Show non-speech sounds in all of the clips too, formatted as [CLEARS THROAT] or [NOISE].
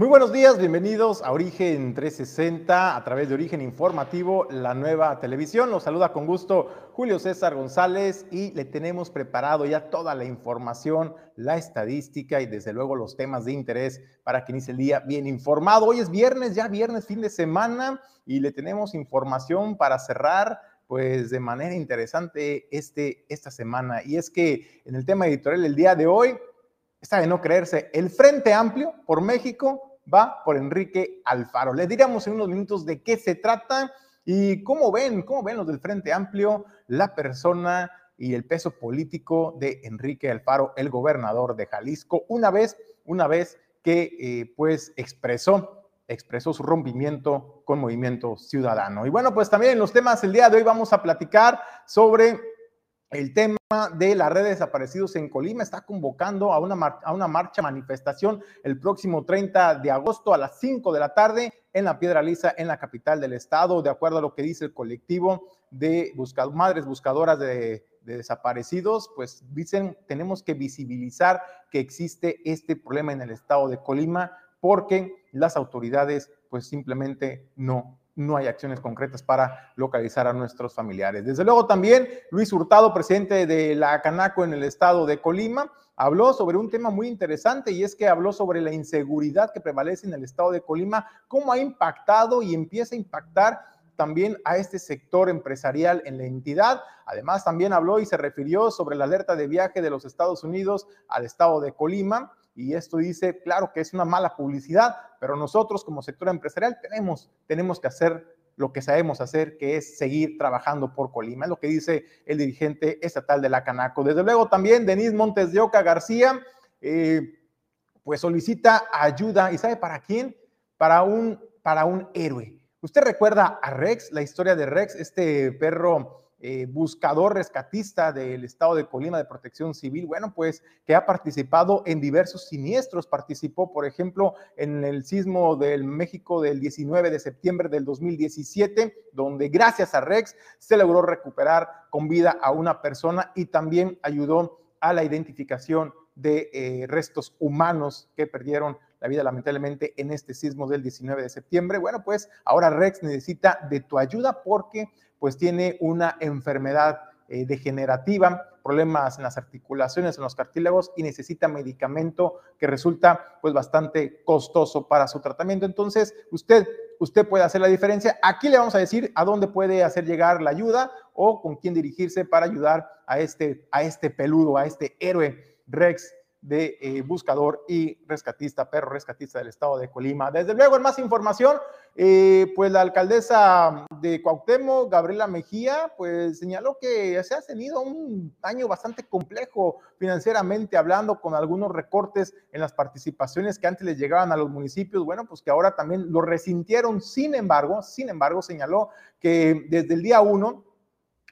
Muy buenos días, bienvenidos a Origen 360 a través de Origen Informativo, la nueva televisión. Los saluda con gusto Julio César González y le tenemos preparado ya toda la información, la estadística y desde luego los temas de interés para que inicie el día bien informado. Hoy es viernes, ya viernes, fin de semana y le tenemos información para cerrar pues de manera interesante este, esta semana. Y es que en el tema editorial el día de hoy, está de no creerse, el Frente Amplio por México va por Enrique Alfaro. Les diremos en unos minutos de qué se trata y cómo ven, cómo ven los del Frente Amplio la persona y el peso político de Enrique Alfaro, el gobernador de Jalisco, una vez, una vez que eh, pues expresó expresó su rompimiento con Movimiento Ciudadano. Y bueno, pues también en los temas el día de hoy vamos a platicar sobre el tema de la red de desaparecidos en Colima está convocando a una, a una marcha manifestación el próximo 30 de agosto a las 5 de la tarde en la Piedra Lisa, en la capital del estado, de acuerdo a lo que dice el colectivo de madres buscadoras de, de desaparecidos, pues dicen, tenemos que visibilizar que existe este problema en el estado de Colima porque las autoridades pues simplemente no no hay acciones concretas para localizar a nuestros familiares. Desde luego también Luis Hurtado, presidente de la Canaco en el estado de Colima, habló sobre un tema muy interesante y es que habló sobre la inseguridad que prevalece en el estado de Colima, cómo ha impactado y empieza a impactar también a este sector empresarial en la entidad. Además, también habló y se refirió sobre la alerta de viaje de los Estados Unidos al estado de Colima y esto dice, claro que es una mala publicidad, pero nosotros como sector empresarial tenemos, tenemos que hacer lo que sabemos hacer, que es seguir trabajando por Colima, es lo que dice el dirigente estatal de la Canaco. Desde luego también Denise Montes de Oca García, eh, pues solicita ayuda, ¿y sabe para quién? Para un, para un héroe. ¿Usted recuerda a Rex, la historia de Rex, este perro eh, buscador rescatista del estado de Colima de Protección Civil, bueno, pues que ha participado en diversos siniestros. Participó, por ejemplo, en el sismo del México del 19 de septiembre del 2017, donde gracias a Rex se logró recuperar con vida a una persona y también ayudó a la identificación de eh, restos humanos que perdieron la vida lamentablemente en este sismo del 19 de septiembre. Bueno, pues ahora Rex necesita de tu ayuda porque pues tiene una enfermedad eh, degenerativa, problemas en las articulaciones, en los cartílagos y necesita medicamento que resulta pues bastante costoso para su tratamiento. Entonces, usted, usted puede hacer la diferencia. Aquí le vamos a decir a dónde puede hacer llegar la ayuda o con quién dirigirse para ayudar a este, a este peludo, a este héroe Rex de eh, buscador y rescatista, perro rescatista del estado de Colima. Desde luego, en más información, eh, pues la alcaldesa de Cuauhtémoc, Gabriela Mejía, pues señaló que se ha tenido un año bastante complejo financieramente hablando, con algunos recortes en las participaciones que antes les llegaban a los municipios, bueno, pues que ahora también lo resintieron. Sin embargo, sin embargo, señaló que desde el día uno,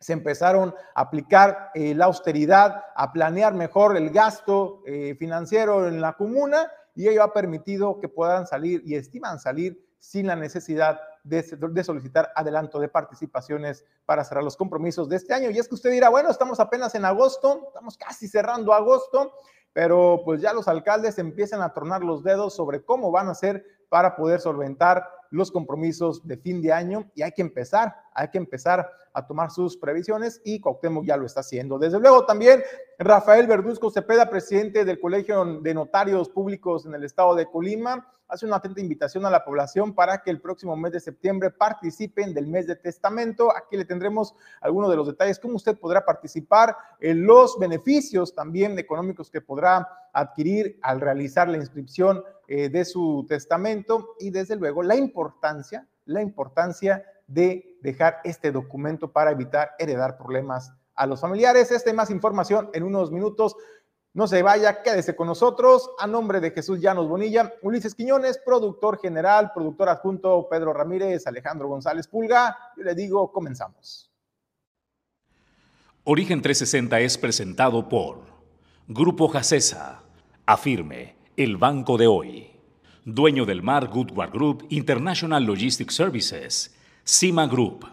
se empezaron a aplicar eh, la austeridad, a planear mejor el gasto eh, financiero en la comuna y ello ha permitido que puedan salir y estiman salir sin la necesidad de, de, solicitar adelanto de participaciones para cerrar los compromisos de este año. Y es que usted dirá, bueno, estamos apenas en agosto, estamos casi cerrando agosto, pero pues ya los alcaldes empiezan a tornar los dedos sobre cómo van a hacer para poder solventar los compromisos de fin de año y hay que empezar, hay que empezar a tomar sus previsiones y Cuauhtémoc ya lo está haciendo. Desde luego también Rafael Verduzco Cepeda, presidente del Colegio de Notarios Públicos en el estado de Colima, hace una atenta invitación a la población para que el próximo mes de septiembre participen del mes de testamento. Aquí le tendremos algunos de los detalles, cómo usted podrá participar, en los beneficios también económicos que podrá adquirir al realizar la inscripción eh, de su testamento y desde luego la importancia, la importancia de dejar este documento para evitar heredar problemas a los familiares. Esta más información en unos minutos. No se vaya, quédese con nosotros. A nombre de Jesús Llanos Bonilla, Ulises Quiñones, productor general, productor adjunto Pedro Ramírez, Alejandro González Pulga. Yo le digo, comenzamos. Origen 360 es presentado por Grupo Jacesa, Afirme el banco de hoy. Dueño del mar Goodward Group International Logistics Services. CIMA Group.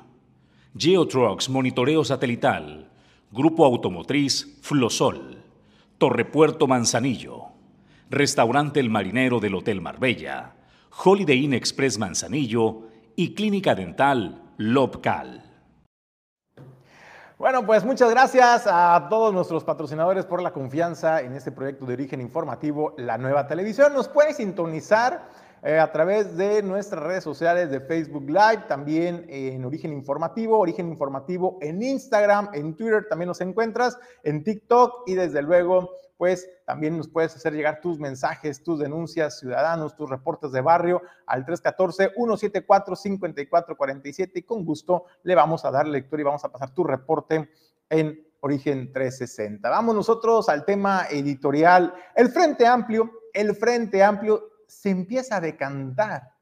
Geotrucks Monitoreo Satelital. Grupo Automotriz Flosol. Torrepuerto Manzanillo. Restaurante El Marinero del Hotel Marbella. Holiday Inn Express Manzanillo y Clínica Dental Lobcal. Bueno, pues muchas gracias a todos nuestros patrocinadores por la confianza en este proyecto de origen informativo, la nueva televisión. Nos puede sintonizar eh, a través de nuestras redes sociales de Facebook Live, también en Origen Informativo, Origen Informativo en Instagram, en Twitter también nos encuentras, en TikTok y desde luego pues también nos puedes hacer llegar tus mensajes, tus denuncias ciudadanos, tus reportes de barrio al 314-174-5447 y con gusto le vamos a dar lectura y vamos a pasar tu reporte en Origen 360. Vamos nosotros al tema editorial. El Frente Amplio, el Frente Amplio se empieza a decantar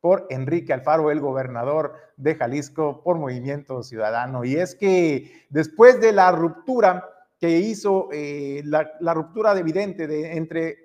por Enrique Alfaro, el gobernador de Jalisco, por Movimiento Ciudadano. Y es que después de la ruptura que hizo, eh, la, ruptura evidente de, entre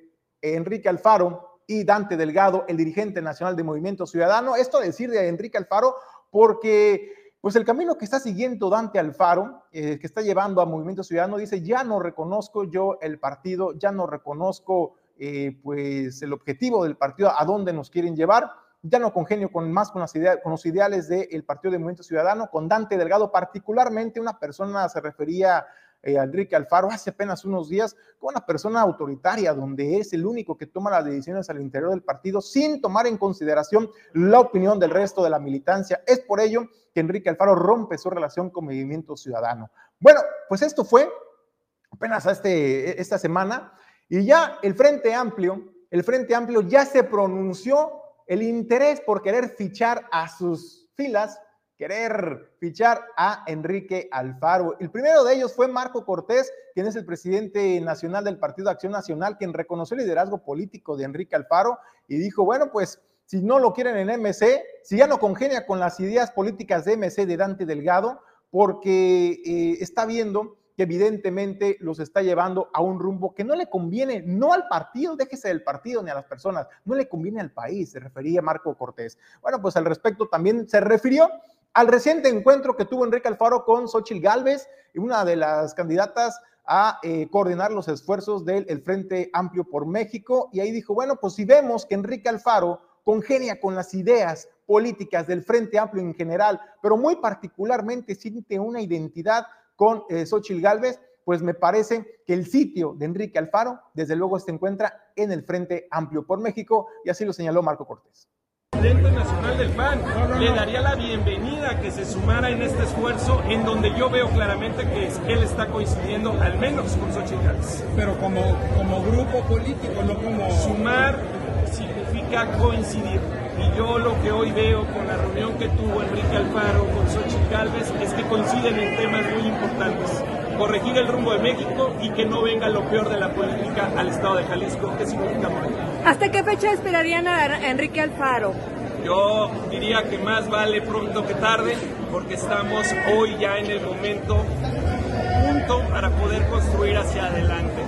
Enrique Alfaro y Dante Delgado, el dirigente nacional de Movimiento Ciudadano, esto decir de Enrique Alfaro porque pues el camino que está siguiendo Dante Alfaro, eh, que está llevando a Movimiento Ciudadano, dice, ya no reconozco yo el partido, ya no reconozco eh, pues el objetivo del partido, a dónde nos quieren llevar. Ya no congenio con más con, con los ideales del Partido de Movimiento Ciudadano, con Dante Delgado, particularmente una persona se refería eh, Enrique Alfaro hace apenas unos días como una persona autoritaria, donde es el único que toma las decisiones al interior del partido sin tomar en consideración la opinión del resto de la militancia. Es por ello que Enrique Alfaro rompe su relación con Movimiento Ciudadano. Bueno, pues esto fue apenas este, esta semana y ya el Frente Amplio, el Frente Amplio ya se pronunció el interés por querer fichar a sus filas, querer fichar a Enrique Alfaro. El primero de ellos fue Marco Cortés, quien es el presidente nacional del Partido Acción Nacional, quien reconoció el liderazgo político de Enrique Alfaro y dijo, bueno, pues si no lo quieren en MC, si ya no congenia con las ideas políticas de MC de Dante Delgado, porque eh, está viendo que evidentemente los está llevando a un rumbo que no le conviene, no al partido, déjese del partido ni a las personas, no le conviene al país, se refería Marco Cortés. Bueno, pues al respecto también se refirió al reciente encuentro que tuvo Enrique Alfaro con Xochil Gálvez, una de las candidatas a eh, coordinar los esfuerzos del Frente Amplio por México, y ahí dijo, bueno, pues si vemos que Enrique Alfaro congenia con las ideas políticas del Frente Amplio en general, pero muy particularmente siente una identidad con eh, Xochil Gálvez, pues me parece que el sitio de Enrique Alfaro, desde luego, se encuentra en el Frente Amplio por México, y así lo señaló Marco Cortés. Presidente nacional del PAN le daría la bienvenida a que se sumara en este esfuerzo en donde yo veo claramente que él está coincidiendo al menos con Xochitl Gálvez. Pero como, como grupo político, no como... Sumar significa coincidir y yo lo que hoy veo con la reunión que tuvo Enrique Alfaro con Xochitl Galvez es que coinciden en temas muy importantes. Corregir el rumbo de México y que no venga lo peor de la política al Estado de Jalisco, que significa Morena. ¿Hasta qué fecha esperarían a Enrique Alfaro? Yo diría que más vale pronto que tarde, porque estamos hoy ya en el momento punto para poder construir hacia adelante.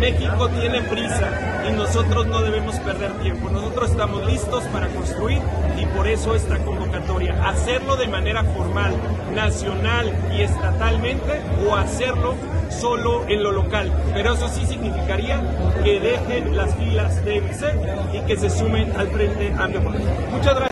México tiene prisa y nosotros no debemos perder tiempo. Nosotros estamos listos para construir y por eso esta convocatoria. Hacerlo de manera formal, nacional y estatalmente o hacerlo solo en lo local. Pero eso sí significaría que dejen las filas de MC y que se sumen al Frente Amplio Muchas gracias.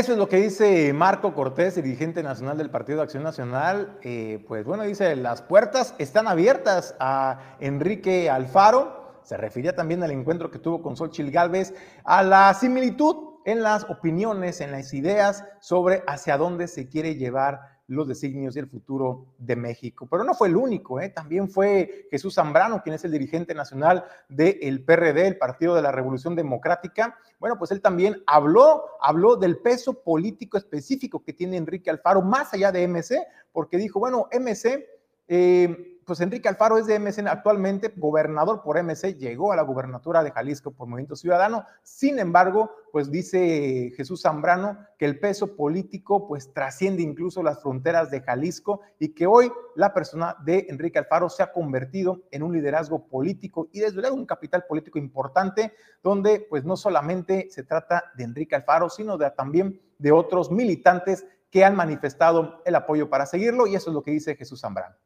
Eso es lo que dice Marco Cortés, dirigente nacional del Partido de Acción Nacional. Eh, pues bueno, dice, las puertas están abiertas a Enrique Alfaro. Se refería también al encuentro que tuvo con Xochitl Gálvez, a la similitud en las opiniones, en las ideas sobre hacia dónde se quiere llevar los designios y el futuro de México. Pero no fue el único, ¿eh? también fue Jesús Zambrano, quien es el dirigente nacional del PRD, el Partido de la Revolución Democrática. Bueno, pues él también habló, habló del peso político específico que tiene Enrique Alfaro, más allá de MC, porque dijo, bueno, MC... Eh, pues Enrique Alfaro es de MC actualmente, gobernador por MC, llegó a la gubernatura de Jalisco por Movimiento Ciudadano. Sin embargo, pues dice Jesús Zambrano que el peso político pues trasciende incluso las fronteras de Jalisco y que hoy la persona de Enrique Alfaro se ha convertido en un liderazgo político y desde luego un capital político importante donde pues no solamente se trata de Enrique Alfaro, sino también de otros militantes que han manifestado el apoyo para seguirlo y eso es lo que dice Jesús Zambrano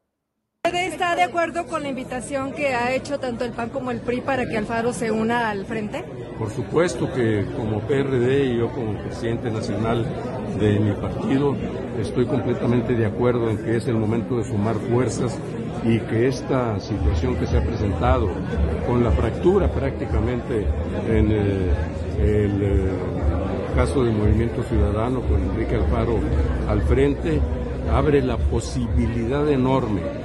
PRD está de acuerdo con la invitación que ha hecho tanto el PAN como el PRI para que Alfaro se una al frente? Por supuesto que como PRD y yo como presidente nacional de mi partido estoy completamente de acuerdo en que es el momento de sumar fuerzas y que esta situación que se ha presentado con la fractura prácticamente en eh, el eh, caso del Movimiento Ciudadano con Enrique Alfaro al frente abre la posibilidad enorme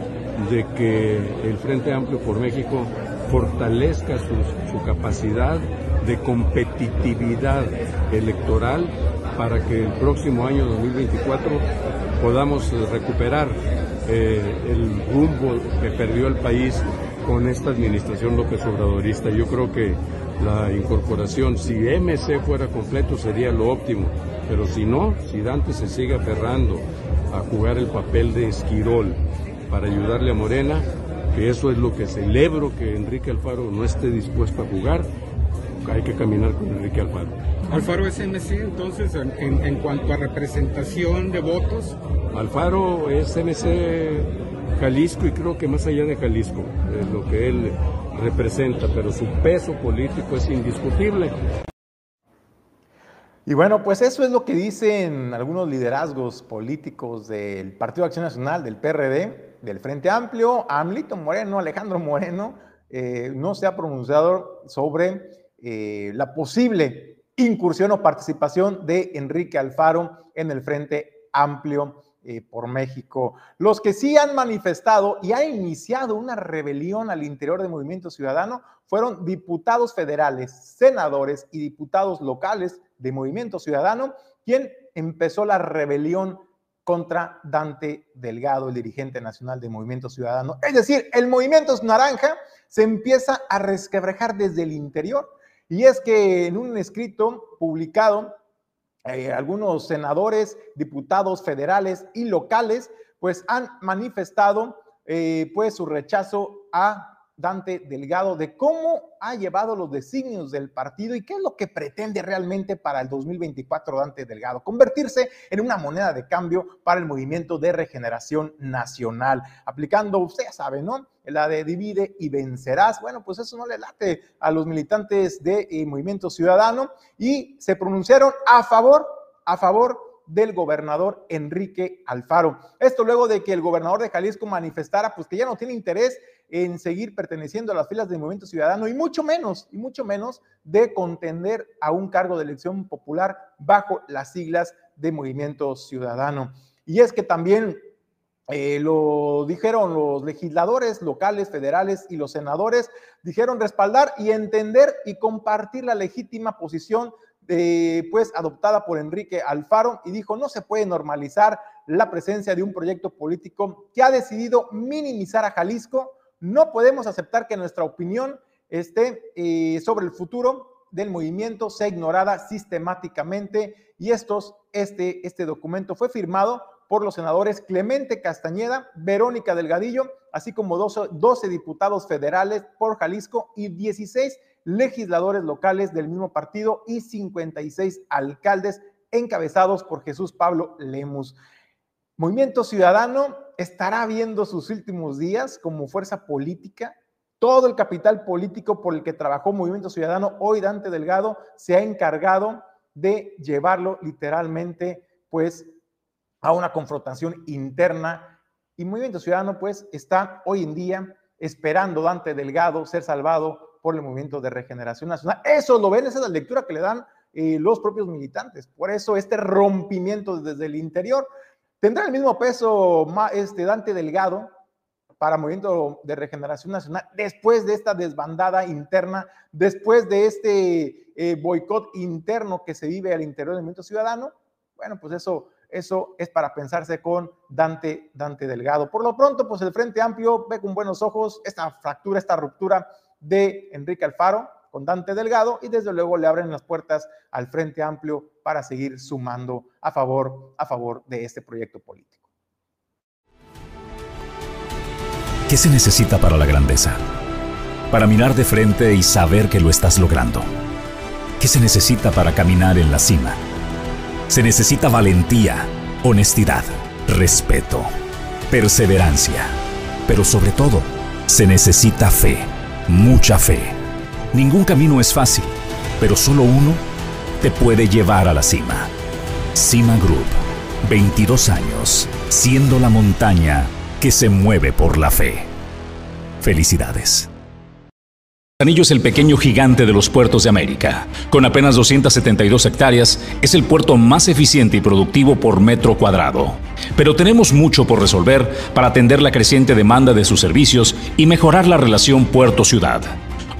de que el Frente Amplio por México fortalezca su, su capacidad de competitividad electoral para que el próximo año 2024 podamos recuperar eh, el rumbo que perdió el país con esta administración López Obradorista. Yo creo que la incorporación, si MC fuera completo, sería lo óptimo, pero si no, si Dante se sigue aferrando a jugar el papel de Esquirol para ayudarle a Morena, que eso es lo que celebro que Enrique Alfaro no esté dispuesto a jugar, hay que caminar con Enrique Alfaro. Alfaro es MC, entonces, en, en cuanto a representación de votos. Alfaro es MC Jalisco y creo que más allá de Jalisco, es lo que él representa, pero su peso político es indiscutible. Y bueno, pues eso es lo que dicen algunos liderazgos políticos del Partido de Acción Nacional, del PRD, del Frente Amplio. Amlito Moreno, Alejandro Moreno, eh, no se ha pronunciado sobre eh, la posible incursión o participación de Enrique Alfaro en el Frente Amplio eh, por México. Los que sí han manifestado y ha iniciado una rebelión al interior del movimiento ciudadano fueron diputados federales, senadores y diputados locales de Movimiento Ciudadano, quien empezó la rebelión contra Dante Delgado, el dirigente nacional de Movimiento Ciudadano. Es decir, el movimiento naranja se empieza a resquebrajar desde el interior y es que en un escrito publicado, eh, algunos senadores, diputados federales y locales, pues han manifestado eh, pues su rechazo a Dante Delgado de cómo ha llevado los designios del partido y qué es lo que pretende realmente para el 2024 Dante Delgado, convertirse en una moneda de cambio para el movimiento de regeneración nacional, aplicando, usted ya sabe, ¿no? La de divide y vencerás. Bueno, pues eso no le late a los militantes de, eh, Movimiento Ciudadano y se pronunciaron a favor, a favor del gobernador Enrique Alfaro. Esto luego de que el gobernador de Jalisco manifestara pues que ya no tiene interés en seguir perteneciendo a las filas del movimiento ciudadano y mucho menos, y mucho menos de contender a un cargo de elección popular bajo las siglas de movimiento ciudadano. Y es que también eh, lo dijeron los legisladores locales, federales y los senadores, dijeron respaldar y entender y compartir la legítima posición de, pues adoptada por Enrique Alfaro y dijo no se puede normalizar la presencia de un proyecto político que ha decidido minimizar a Jalisco no podemos aceptar que nuestra opinión esté eh, sobre el futuro del movimiento sea ignorada sistemáticamente y estos, este, este documento fue firmado por los senadores Clemente Castañeda, Verónica Delgadillo, así como 12, 12 diputados federales por Jalisco y 16 legisladores locales del mismo partido y 56 alcaldes encabezados por Jesús Pablo Lemus. Movimiento Ciudadano estará viendo sus últimos días como fuerza política. Todo el capital político por el que trabajó Movimiento Ciudadano, hoy Dante Delgado, se ha encargado de llevarlo literalmente, pues, a una confrontación interna. Y Movimiento Ciudadano, pues, está hoy en día esperando Dante Delgado ser salvado por el Movimiento de Regeneración Nacional. Eso lo ven, esa es la lectura que le dan eh, los propios militantes. Por eso este rompimiento desde el interior. ¿Tendrá el mismo peso este Dante Delgado para Movimiento de Regeneración Nacional después de esta desbandada interna, después de este eh, boicot interno que se vive al interior del Movimiento Ciudadano? Bueno, pues eso, eso es para pensarse con Dante, Dante Delgado. Por lo pronto, pues el Frente Amplio ve con buenos ojos esta fractura, esta ruptura de Enrique Alfaro, con Dante Delgado y desde luego le abren las puertas al Frente Amplio para seguir sumando a favor, a favor de este proyecto político. ¿Qué se necesita para la grandeza? Para mirar de frente y saber que lo estás logrando. ¿Qué se necesita para caminar en la cima? Se necesita valentía, honestidad, respeto, perseverancia Pero sobre todo, se necesita fe, mucha fe. Ningún camino es fácil, pero solo uno te puede llevar a la cima. Cima Group, 22 años, siendo la montaña que se mueve por la fe. Felicidades. Manzanillo es el pequeño gigante de los puertos de América. Con apenas 272 hectáreas, es el puerto más eficiente y productivo por metro cuadrado. Pero tenemos mucho por resolver para atender la creciente demanda de sus servicios y mejorar la relación puerto-ciudad.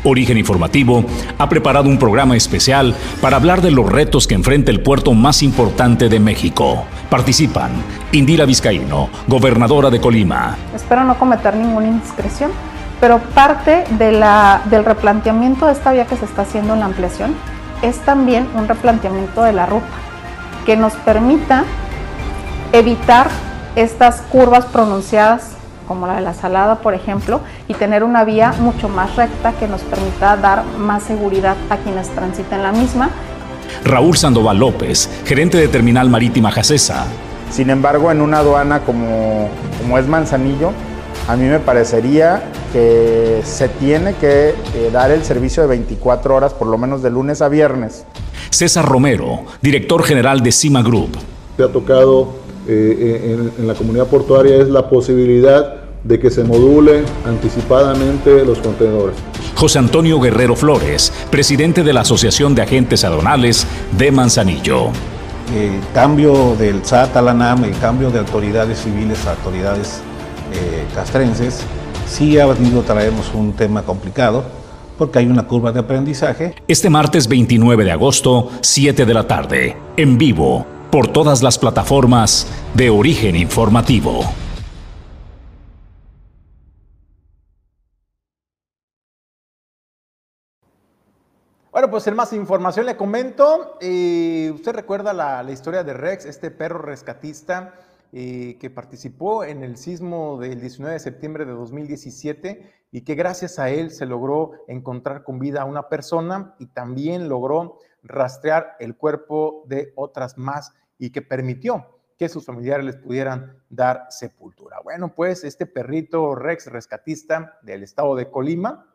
Origen Informativo ha preparado un programa especial para hablar de los retos que enfrenta el puerto más importante de México. Participan Indira Vizcaíno, gobernadora de Colima. Espero no cometer ninguna indiscreción pero parte del replanteamiento de esta vía que se está haciendo en la ampliación es también un replanteamiento de la ruta que nos permita evitar estas curvas pronunciadas como la de la Salada, por ejemplo, y tener una vía mucho más recta que nos permita dar más seguridad a quienes transiten la misma. Raúl Sandoval López, gerente de Terminal Marítima Jacesa. Sin embargo, en una aduana como, como es Manzanillo, a mí me parecería que se tiene que eh, dar el servicio de 24 horas, por lo menos de lunes a viernes. César Romero, director general de Cima Group. Se ha tocado eh, en, en la comunidad portuaria es la posibilidad de que se modulen anticipadamente los contenedores. José Antonio Guerrero Flores, presidente de la Asociación de Agentes Adonales de Manzanillo. El cambio del SAT a la NAM, el cambio de autoridades civiles a autoridades eh, castrenses, sí ha venido traemos un tema complicado porque hay una curva de aprendizaje. Este martes 29 de agosto, 7 de la tarde, en vivo, por todas las plataformas de origen informativo. Bueno, pues en más información le comento, usted recuerda la, la historia de Rex, este perro rescatista eh, que participó en el sismo del 19 de septiembre de 2017 y que gracias a él se logró encontrar con vida a una persona y también logró rastrear el cuerpo de otras más y que permitió que sus familiares les pudieran dar sepultura. Bueno, pues este perrito Rex rescatista del estado de Colima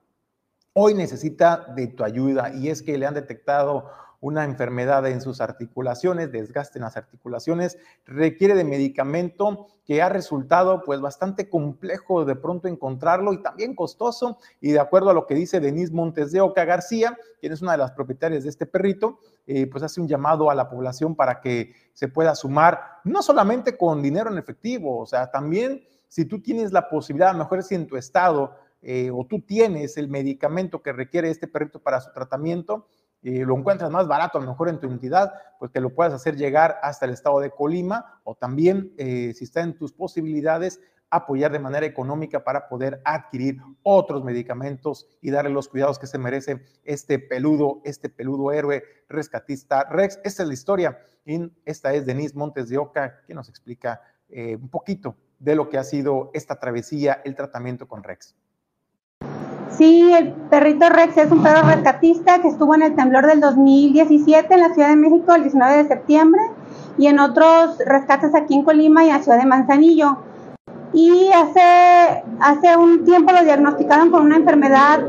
hoy necesita de tu ayuda y es que le han detectado una enfermedad en sus articulaciones, desgaste en las articulaciones, requiere de medicamento que ha resultado pues bastante complejo de pronto encontrarlo y también costoso. Y de acuerdo a lo que dice Denise Montes de Oca García, quien es una de las propietarias de este perrito, eh, pues hace un llamado a la población para que se pueda sumar, no solamente con dinero en efectivo, o sea, también si tú tienes la posibilidad, a lo mejor si en tu estado eh, o tú tienes el medicamento que requiere este perrito para su tratamiento, lo encuentras más barato, a lo mejor en tu entidad, pues que lo puedas hacer llegar hasta el estado de Colima o también, eh, si está en tus posibilidades, apoyar de manera económica para poder adquirir otros medicamentos y darle los cuidados que se merece este peludo, este peludo héroe rescatista Rex. Esta es la historia y esta es Denise Montes de Oca, que nos explica eh, un poquito de lo que ha sido esta travesía, el tratamiento con Rex. Sí, el perrito Rex es un perro rescatista que estuvo en el temblor del 2017 en la Ciudad de México el 19 de septiembre y en otros rescates aquí en Colima y en la ciudad de Manzanillo. Y hace, hace un tiempo lo diagnosticaron con una enfermedad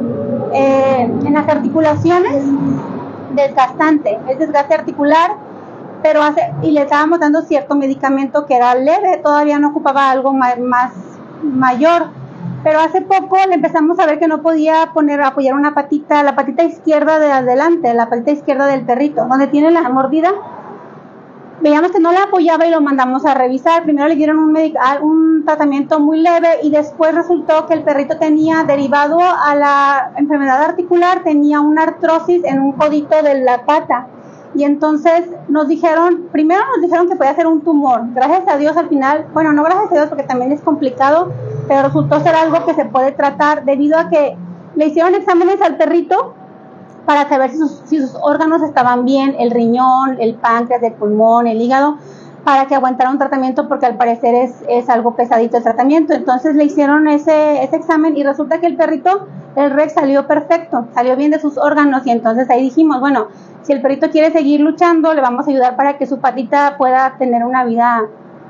eh, en las articulaciones desgastante, es desgaste articular, pero hace, y le estábamos dando cierto medicamento que era leve, todavía no ocupaba algo más, más mayor pero hace poco le empezamos a ver que no podía poner, apoyar una patita, la patita izquierda de adelante, la patita izquierda del perrito, donde tiene la mordida. Veíamos que no la apoyaba y lo mandamos a revisar. Primero le dieron un, un tratamiento muy leve y después resultó que el perrito tenía, derivado a la enfermedad articular, tenía una artrosis en un codito de la pata. Y entonces nos dijeron, primero nos dijeron que podía ser un tumor. Gracias a Dios al final, bueno, no gracias a Dios porque también es complicado, pero resultó ser algo que se puede tratar debido a que le hicieron exámenes al perrito para saber si sus, si sus órganos estaban bien, el riñón, el páncreas, el pulmón, el hígado, para que aguantara un tratamiento porque al parecer es, es algo pesadito el tratamiento. Entonces le hicieron ese, ese examen y resulta que el perrito, el Rex salió perfecto, salió bien de sus órganos y entonces ahí dijimos, bueno, si el perrito quiere seguir luchando, le vamos a ayudar para que su patita pueda tener una vida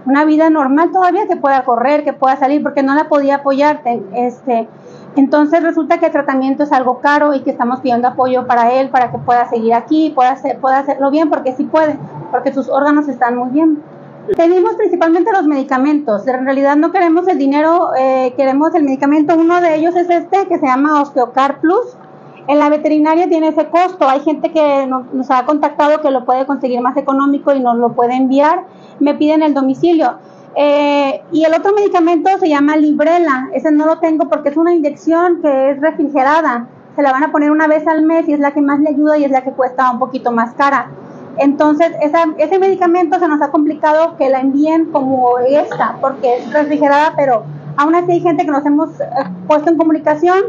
una vida normal todavía, que pueda correr, que pueda salir, porque no la podía apoyar. Este, entonces resulta que el tratamiento es algo caro y que estamos pidiendo apoyo para él, para que pueda seguir aquí, pueda, hacer, pueda hacerlo bien, porque sí puede, porque sus órganos están muy bien. Pedimos principalmente los medicamentos. En realidad no queremos el dinero, eh, queremos el medicamento. Uno de ellos es este que se llama Osteocar Plus. En la veterinaria tiene ese costo. Hay gente que nos, ha contactado que lo puede conseguir más económico y nos lo puede enviar. Me piden el domicilio. Eh, y el otro medicamento se llama Librela. Ese no lo tengo porque es una inyección que es refrigerada. Se la van a poner una vez al mes y es la que más le ayuda y es la que cuesta un poquito más cara. Entonces, ese medicamento se nos ha complicado que la envíen como esta, porque es refrigerada, pero aún así hay gente que nos hemos eh, puesto en comunicación,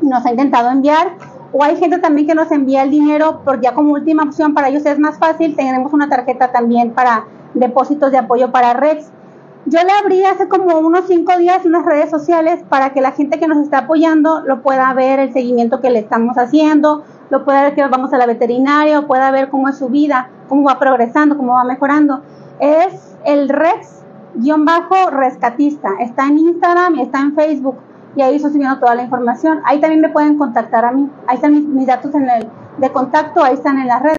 nos ha intentado enviar, o hay gente también que nos envía el dinero, porque ya como última opción para ellos es más fácil, tenemos una tarjeta también para depósitos de apoyo para Rex. Yo le abrí hace como unos cinco días unas redes sociales para que la gente que nos está apoyando lo pueda ver, el seguimiento que le estamos haciendo, lo pueda ver que vamos a la veterinaria, o pueda ver cómo es su vida, cómo va progresando, cómo va mejorando. Es el Rex-rescatista. Está en Instagram y está en Facebook. Y ahí estoy subiendo toda la información. Ahí también me pueden contactar a mí. Ahí están mis, datos en el, de contacto, ahí están en las redes.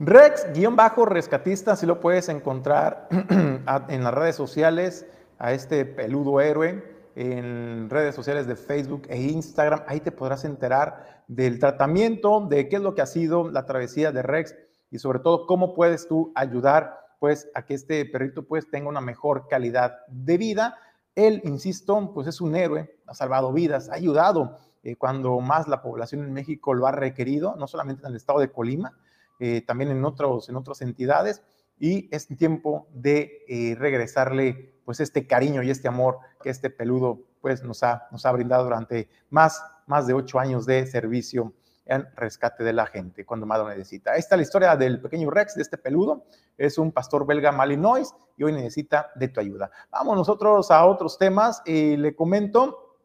Rex-rescatista, si lo puedes encontrar [CLEARS THROAT] en las redes sociales a este peludo héroe en redes sociales de Facebook e Instagram. Ahí te podrás enterar del tratamiento, de qué es lo que ha sido la travesía de Rex y sobre todo cómo puedes tú ayudar pues a que este perrito pues tenga una mejor calidad de vida. Él, insisto, pues es un héroe, ha salvado vidas, ha ayudado eh, cuando más la población en México lo ha requerido, no solamente en el estado de Colima, eh, también en, otros, en otras entidades, y es tiempo de eh, regresarle pues este cariño y este amor que este peludo pues nos ha, nos ha brindado durante más, más de ocho años de servicio en rescate de la gente cuando más lo necesita. Esta es la historia del pequeño Rex, de este peludo. Es un pastor belga malinois y hoy necesita de tu ayuda. Vamos nosotros a otros temas. Eh, le comento,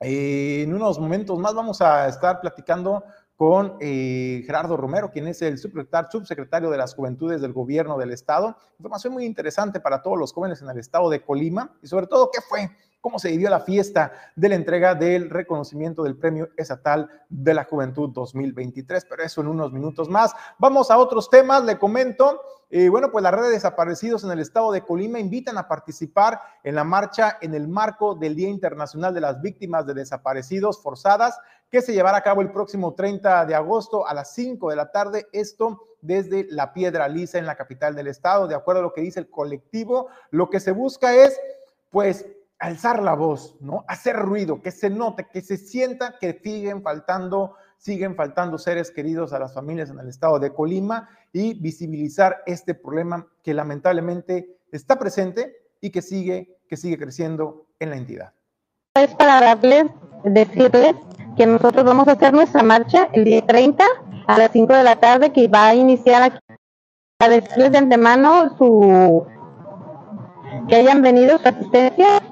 eh, en unos momentos más vamos a estar platicando con eh, Gerardo Romero, quien es el subsecretario de las Juventudes del Gobierno del Estado. Información muy interesante para todos los jóvenes en el estado de Colima y sobre todo qué fue, cómo se vivió la fiesta de la entrega del reconocimiento del Premio Estatal de la Juventud 2023, pero eso en unos minutos más. Vamos a otros temas, le comento. Eh, bueno, pues las redes de desaparecidos en el estado de Colima invitan a participar en la marcha en el marco del Día Internacional de las Víctimas de Desaparecidos Forzadas, que se llevará a cabo el próximo 30 de agosto a las 5 de la tarde. Esto desde la Piedra Lisa en la capital del estado. De acuerdo a lo que dice el colectivo, lo que se busca es, pues, alzar la voz, ¿no? Hacer ruido, que se note, que se sienta que siguen faltando siguen faltando seres queridos a las familias en el estado de Colima y visibilizar este problema que lamentablemente está presente y que sigue, que sigue creciendo en la entidad. Es para darles, decirles que nosotros vamos a hacer nuestra marcha el día 30 a las 5 de la tarde que va a iniciar aquí. A decirles de antemano su que hayan venido su asistencia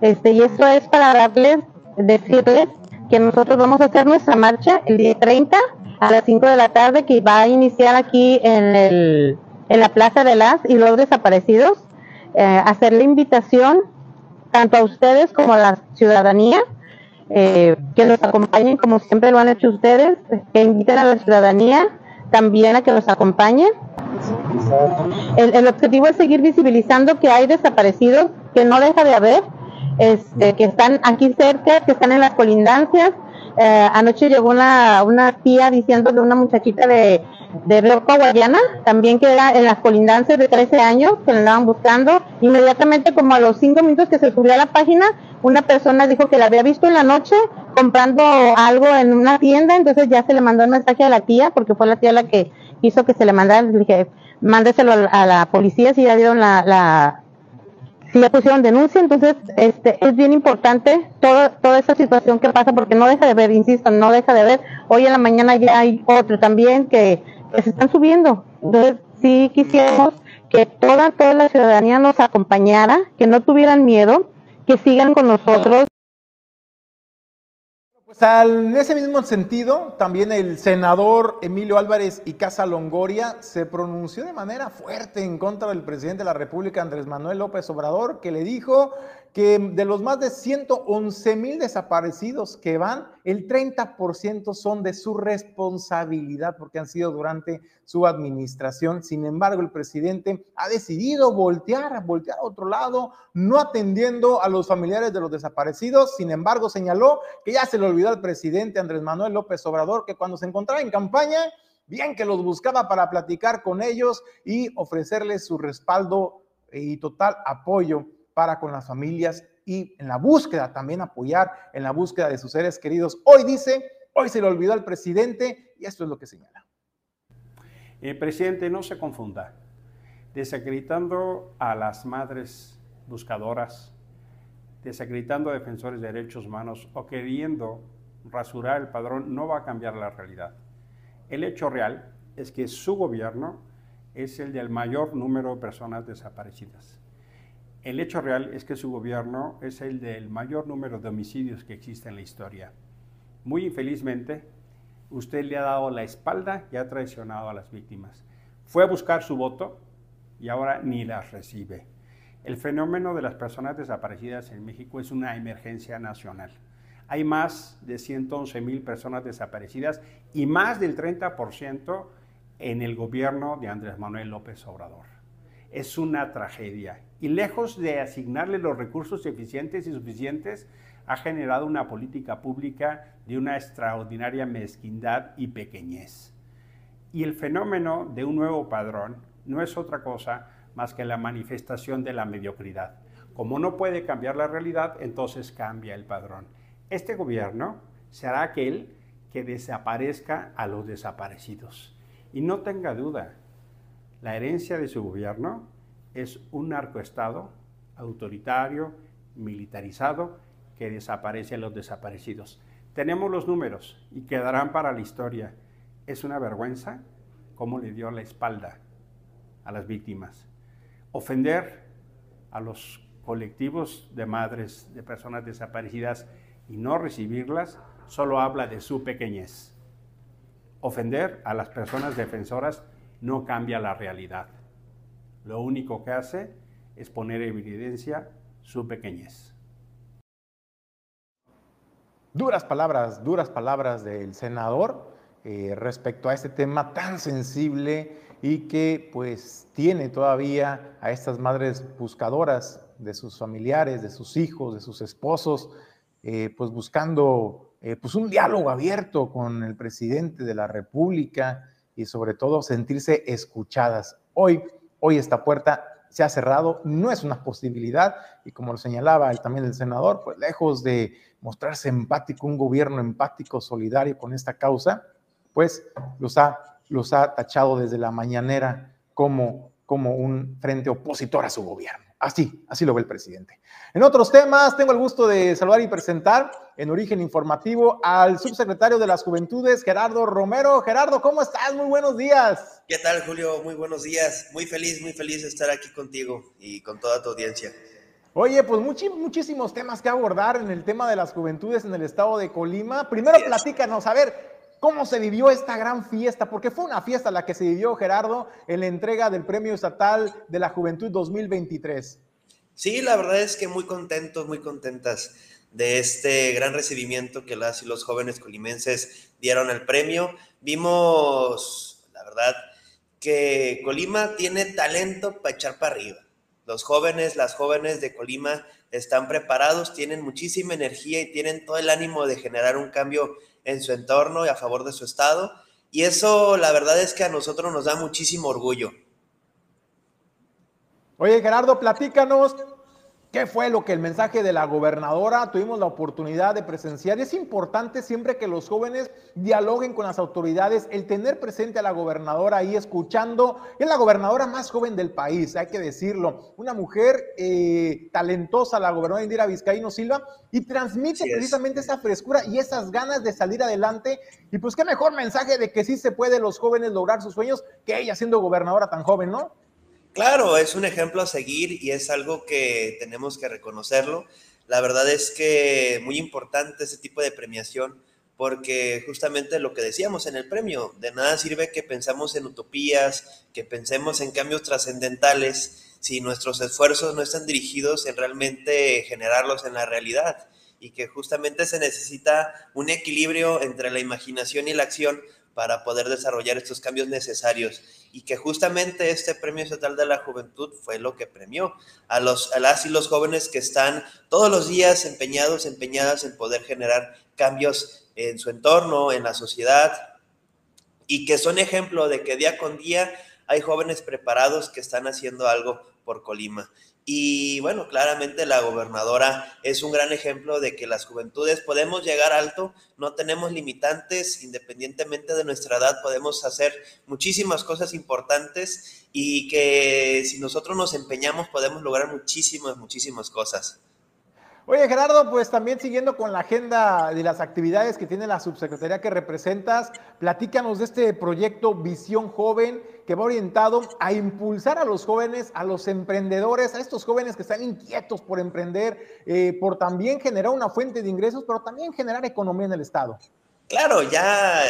este y esto es para darles decirles que nosotros vamos a hacer nuestra marcha el día 30 a las 5 de la tarde que va a iniciar aquí en, el, en la Plaza de las y los desaparecidos. Eh, hacer la invitación tanto a ustedes como a la ciudadanía eh, que nos acompañen como siempre lo han hecho ustedes, que inviten a la ciudadanía también a que nos acompañen. El, el objetivo es seguir visibilizando que hay desaparecidos, que no deja de haber, este, que están aquí cerca, que están en las colindancias. Eh, anoche llegó una, una tía diciendo de una muchachita de, de Roca Guayana, también que era en las colindancias de 13 años, que la andaban buscando. Inmediatamente, como a los 5 minutos que se subió a la página, una persona dijo que la había visto en la noche comprando algo en una tienda, entonces ya se le mandó el mensaje a la tía, porque fue la tía la que hizo que se le mandara, le dije, mándeselo a la policía si ya dieron la si le pusieron denuncia, entonces este, es bien importante todo, toda esa situación que pasa porque no deja de ver, insisto, no deja de ver. Hoy en la mañana ya hay otro también que, se están subiendo. Entonces sí quisiéramos que toda, toda la ciudadanía nos acompañara, que no tuvieran miedo, que sigan con nosotros En ese mismo sentido, también el senador Emilio Álvarez y Casa Longoria se pronunció de manera fuerte en contra del presidente de la República, Andrés Manuel López Obrador, que le dijo que de los más de 111 mil desaparecidos que van, el 30% son de su responsabilidad porque han sido durante su administración. Sin embargo, el presidente ha decidido voltear, voltear a otro lado, no atendiendo a los familiares de los desaparecidos. Sin embargo, señaló que ya se le olvidó al presidente Andrés Manuel López Obrador que cuando se encontraba en campaña, bien que los buscaba para platicar con ellos y ofrecerles su respaldo y total apoyo para con las familias y en la búsqueda, también apoyar en la búsqueda de sus seres queridos. Hoy dice, hoy se le olvidó al presidente y esto es lo que señala. El presidente no se confunda, desacreditando a las madres buscadoras, desacreditando a defensores de derechos humanos o queriendo rasurar el padrón no va a cambiar la realidad. El hecho real es que su gobierno es el del mayor número de personas desaparecidas. El hecho real es que su gobierno es el del mayor número de homicidios que existe en la historia. Muy infelizmente, usted le ha dado la espalda y ha traicionado a las víctimas. Fue a buscar su voto y ahora ni las recibe. El fenómeno de las personas desaparecidas en México es una emergencia nacional. Hay más de 111 mil personas desaparecidas y más del 30% en el gobierno de Andrés Manuel López Obrador es una tragedia. Y lejos de asignarle los recursos eficientes y suficientes, ha generado una política pública de una extraordinaria mezquindad y pequeñez. Y el fenómeno de un nuevo padrón no es otra cosa más que la manifestación de la mediocridad. Como no puede cambiar la realidad, entonces cambia el padrón. Este gobierno será aquel que desaparezca a los desaparecidos. Y no tenga duda, la herencia de su gobierno es un narcoestado autoritario, militarizado, que desaparece a los desaparecidos. Tenemos los números y quedarán para la historia. Es una vergüenza cómo le dio la espalda a las víctimas. Ofender a los colectivos de madres de personas desaparecidas y no recibirlas solo habla de su pequeñez. Ofender a las personas defensoras no cambia la realidad. Lo único que hace es poner en evidencia su pequeñez. Duras palabras, duras palabras del senador eh, respecto a este tema tan sensible y que pues tiene todavía a estas madres buscadoras de sus familiares, de sus hijos, de sus esposos, eh, pues buscando eh, pues un diálogo abierto con el presidente de la República, y sobre todo sentirse escuchadas. Hoy, hoy esta puerta se ha cerrado, no es una posibilidad y como lo señalaba también el senador, pues lejos de mostrarse empático, un gobierno empático, solidario con esta causa, pues los ha, los ha tachado desde la mañanera como, como un frente opositor a su gobierno. Así, así lo ve el presidente. En otros temas, tengo el gusto de saludar y presentar en origen informativo al subsecretario de las Juventudes, Gerardo Romero. Gerardo, ¿cómo estás? Muy buenos días. ¿Qué tal, Julio? Muy buenos días. Muy feliz, muy feliz de estar aquí contigo y con toda tu audiencia. Oye, pues muchísimos temas que abordar en el tema de las juventudes en el estado de Colima. Primero platícanos, a ver, cómo se vivió esta gran fiesta, porque fue una fiesta la que se vivió, Gerardo, en la entrega del Premio Estatal de la Juventud 2023. Sí, la verdad es que muy contentos, muy contentas de este gran recibimiento que las y los jóvenes colimenses dieron al premio. Vimos, la verdad, que Colima tiene talento para echar para arriba. Los jóvenes, las jóvenes de Colima están preparados, tienen muchísima energía y tienen todo el ánimo de generar un cambio en su entorno y a favor de su estado. Y eso la verdad es que a nosotros nos da muchísimo orgullo. Oye Gerardo, platícanos ¿Qué fue lo que el mensaje de la gobernadora tuvimos la oportunidad de presenciar? Es importante siempre que los jóvenes dialoguen con las autoridades, el tener presente a la gobernadora ahí escuchando. Es la gobernadora más joven del país, hay que decirlo. Una mujer eh, talentosa, la gobernadora Indira Vizcaíno Silva, y transmite precisamente esa frescura y esas ganas de salir adelante. Y pues qué mejor mensaje de que sí se puede los jóvenes lograr sus sueños que ella siendo gobernadora tan joven, ¿no? Claro, es un ejemplo a seguir y es algo que tenemos que reconocerlo. La verdad es que muy importante ese tipo de premiación porque justamente lo que decíamos en el premio, de nada sirve que pensamos en utopías, que pensemos en cambios trascendentales si nuestros esfuerzos no están dirigidos en realmente generarlos en la realidad y que justamente se necesita un equilibrio entre la imaginación y la acción para poder desarrollar estos cambios necesarios y que justamente este Premio Estatal de la Juventud fue lo que premió a, los, a las y los jóvenes que están todos los días empeñados, empeñadas en poder generar cambios en su entorno, en la sociedad y que son ejemplo de que día con día hay jóvenes preparados que están haciendo algo por Colima. Y bueno, claramente la gobernadora es un gran ejemplo de que las juventudes podemos llegar alto, no tenemos limitantes, independientemente de nuestra edad, podemos hacer muchísimas cosas importantes y que si nosotros nos empeñamos podemos lograr muchísimas, muchísimas cosas. Oye, Gerardo, pues también siguiendo con la agenda de las actividades que tiene la subsecretaría que representas, platícanos de este proyecto Visión Joven que va orientado a impulsar a los jóvenes, a los emprendedores, a estos jóvenes que están inquietos por emprender, eh, por también generar una fuente de ingresos, pero también generar economía en el Estado. Claro, ya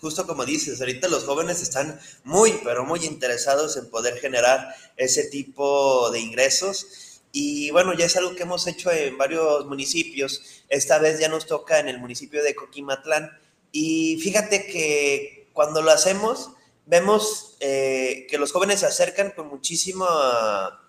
justo como dices, ahorita los jóvenes están muy, pero muy interesados en poder generar ese tipo de ingresos y bueno, ya es algo que hemos hecho en varios municipios. Esta vez ya nos toca en el municipio de Coquimatlán. Y fíjate que cuando lo hacemos, vemos eh, que los jóvenes se acercan con muchísima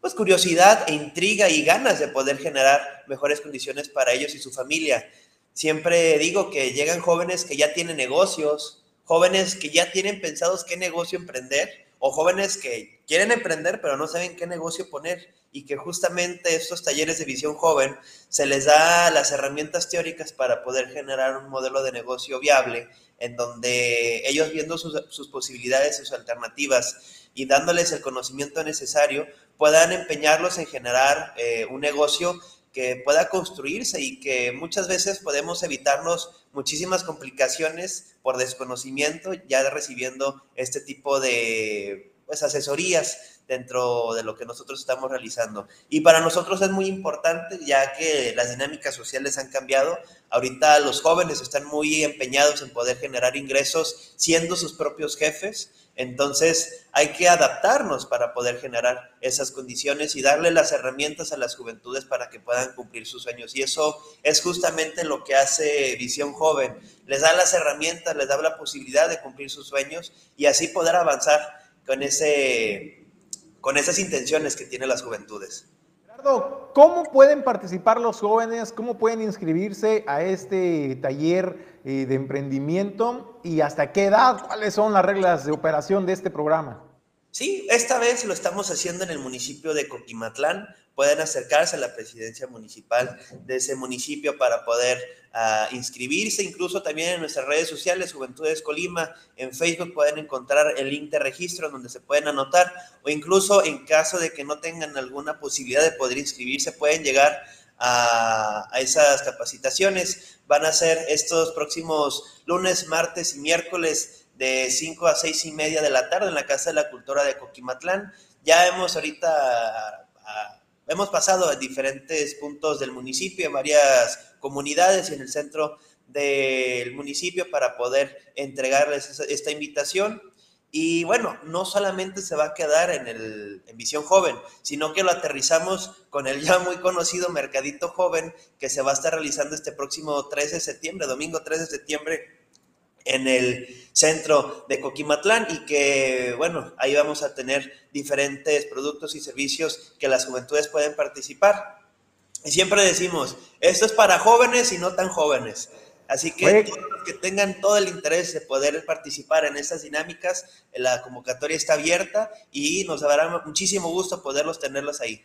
pues, curiosidad e intriga y ganas de poder generar mejores condiciones para ellos y su familia. Siempre digo que llegan jóvenes que ya tienen negocios, jóvenes que ya tienen pensados qué negocio emprender o jóvenes que quieren emprender pero no saben qué negocio poner y que justamente estos talleres de visión joven se les da las herramientas teóricas para poder generar un modelo de negocio viable en donde ellos viendo sus, posibilidades, sus alternativas y dándoles el conocimiento necesario, puedan empeñarlos en generar eh, un negocio que pueda construirse y que muchas veces podemos evitarnos muchísimas complicaciones por desconocimiento ya recibiendo este tipo de pues, asesorías dentro de lo que nosotros estamos realizando. Y para nosotros es muy importante, ya que las dinámicas sociales han cambiado. Ahorita los jóvenes están muy empeñados en poder generar ingresos siendo sus propios jefes. Entonces hay que adaptarnos para poder generar esas condiciones y darle las herramientas a las juventudes para que puedan cumplir sus sueños. Y eso es justamente lo que hace Visión Joven. Les da las herramientas, les da la posibilidad de cumplir sus sueños y así poder avanzar con ese con esas intenciones que tienen las juventudes. Gerardo, ¿cómo pueden participar los jóvenes? ¿Cómo pueden inscribirse a este taller eh, de emprendimiento? ¿Y hasta qué edad? ¿Cuáles son las reglas de operación de este programa? Sí, esta vez lo estamos haciendo en el municipio de Coquimatlán. Pueden acercarse a la presidencia municipal de ese municipio para poder uh, inscribirse. Incluso también en nuestras redes sociales, Juventudes Colima, en Facebook pueden encontrar el link de registro donde se pueden anotar. O incluso en caso de que no tengan alguna posibilidad de poder inscribirse, pueden llegar a, esas capacitaciones. Van a ser estos próximos lunes, martes y miércoles de 5 a 6 y media de la tarde en la Casa de la Cultura de Coquimatlán. Ya hemos ahorita, hemos pasado a diferentes puntos del municipio, en varias comunidades y en el centro del municipio para poder entregarles esta invitación. Y bueno, no solamente se va a quedar en, el, en Visión Joven, sino que lo aterrizamos con el ya muy conocido Mercadito Joven que se va a estar realizando este próximo 13 de septiembre, domingo 13 de septiembre, en el centro de Coquimatlán y que, bueno, ahí vamos a tener diferentes productos y servicios que las juventudes pueden participar. Y siempre decimos, esto es para jóvenes y no tan jóvenes. Así que todos los que tengan todo el interés de poder participar en estas dinámicas, la convocatoria está abierta y nos dará muchísimo gusto poderlos tenerlos ahí.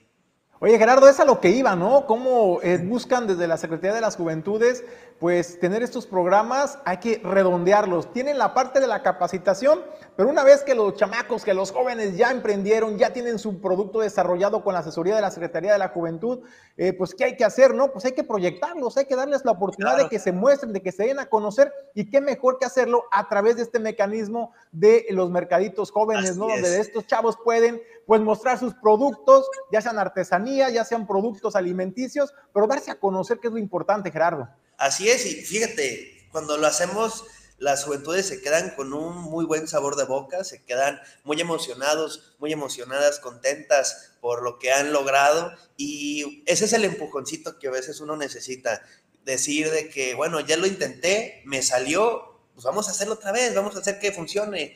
Oye, Gerardo, es a lo que iba, ¿no? ¿Cómo eh, buscan desde la Secretaría de las Juventudes, pues, tener estos programas? Hay que redondearlos. Tienen la parte de la capacitación, pero una vez que los chamacos, que los jóvenes ya emprendieron, ya tienen su producto desarrollado con la asesoría de la Secretaría de la Juventud, eh, pues, ¿qué hay que hacer, no? Pues hay que proyectarlos, hay que darles la oportunidad de que se muestren, de que se den a conocer, y qué mejor que hacerlo a través de este mecanismo de los mercaditos jóvenes, ¿no? Donde estos chavos pueden, pues, mostrar sus productos, ya sean artesanía, ya sean productos alimenticios, pero darse a conocer que es lo importante, Gerardo. Así es, y fíjate, cuando lo hacemos las juventudes se quedan con un muy buen sabor de boca, se quedan muy emocionados, muy emocionadas, contentas por lo que han logrado y ese es el empujoncito que a veces uno necesita, decir de que, bueno, ya lo intenté, me salió, pues vamos a hacerlo otra vez, vamos a hacer que funcione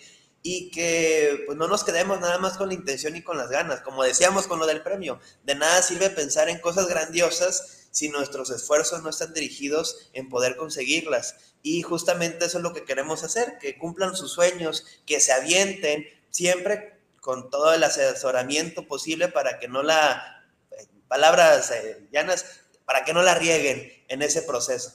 y que pues no nos quedemos nada más con la intención y con las ganas, como decíamos con lo del premio, de nada sirve pensar en cosas grandiosas si nuestros esfuerzos no están dirigidos en poder conseguirlas. Y justamente eso es lo que queremos hacer, que cumplan sus sueños, que se avienten, siempre con todo el asesoramiento posible para que no la, eh, palabras eh, llanas, para que no la rieguen en ese proceso.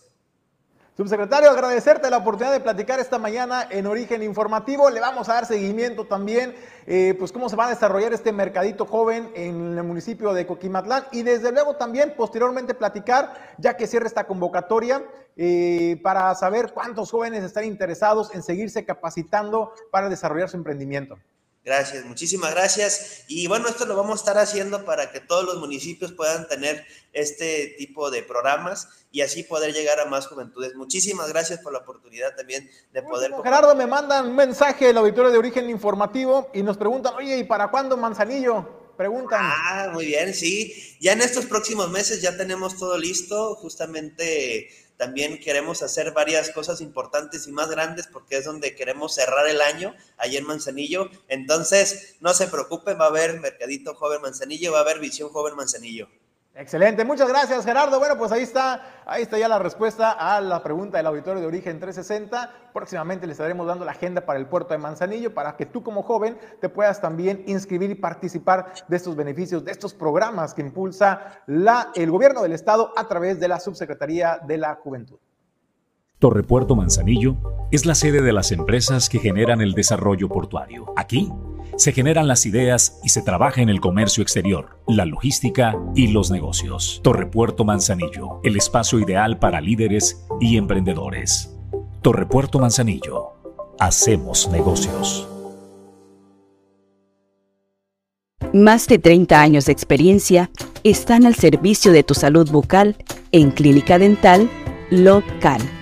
Subsecretario, agradecerte la oportunidad de platicar esta mañana en Origen Informativo. Le vamos a dar seguimiento también, eh, pues cómo se va a desarrollar este mercadito joven en el municipio de Coquimatlán y desde luego también posteriormente platicar, ya que cierra esta convocatoria, eh, para saber cuántos jóvenes están interesados en seguirse capacitando para desarrollar su emprendimiento. Gracias, muchísimas gracias. Y bueno, esto lo vamos a estar haciendo para que todos los municipios puedan tener este tipo de programas y así poder llegar a más juventudes. Muchísimas gracias por la oportunidad también de poder... Gerardo, me mandan un mensaje del auditorio de origen informativo y nos preguntan, oye, ¿y para cuándo Manzanillo? Preguntan. Ah, muy bien, sí. Ya en estos próximos meses ya tenemos todo listo. Justamente también queremos hacer varias cosas importantes y más grandes porque es donde queremos cerrar el año, allí en Manzanillo. Entonces, no se preocupen, va a haber Mercadito Joven Manzanillo, va a haber Visión Joven Manzanillo. Excelente, muchas gracias Gerardo. Bueno, pues ahí está, ahí está ya la respuesta a la pregunta del auditorio de Origen 360. Próximamente les estaremos dando la agenda para el puerto de Manzanillo para que tú como joven te puedas también inscribir y participar de estos beneficios, de estos programas que impulsa el gobierno del estado a través de la Subsecretaría de la Juventud. Torrepuerto Manzanillo es la sede de las empresas que generan el desarrollo portuario. Aquí se generan las ideas y se trabaja en el comercio exterior, la logística y los negocios. Torrepuerto Manzanillo, el espacio ideal para líderes y emprendedores. Torrepuerto Manzanillo, hacemos negocios. Más de 30 años de experiencia están al servicio de tu salud bucal en Clínica Dental Local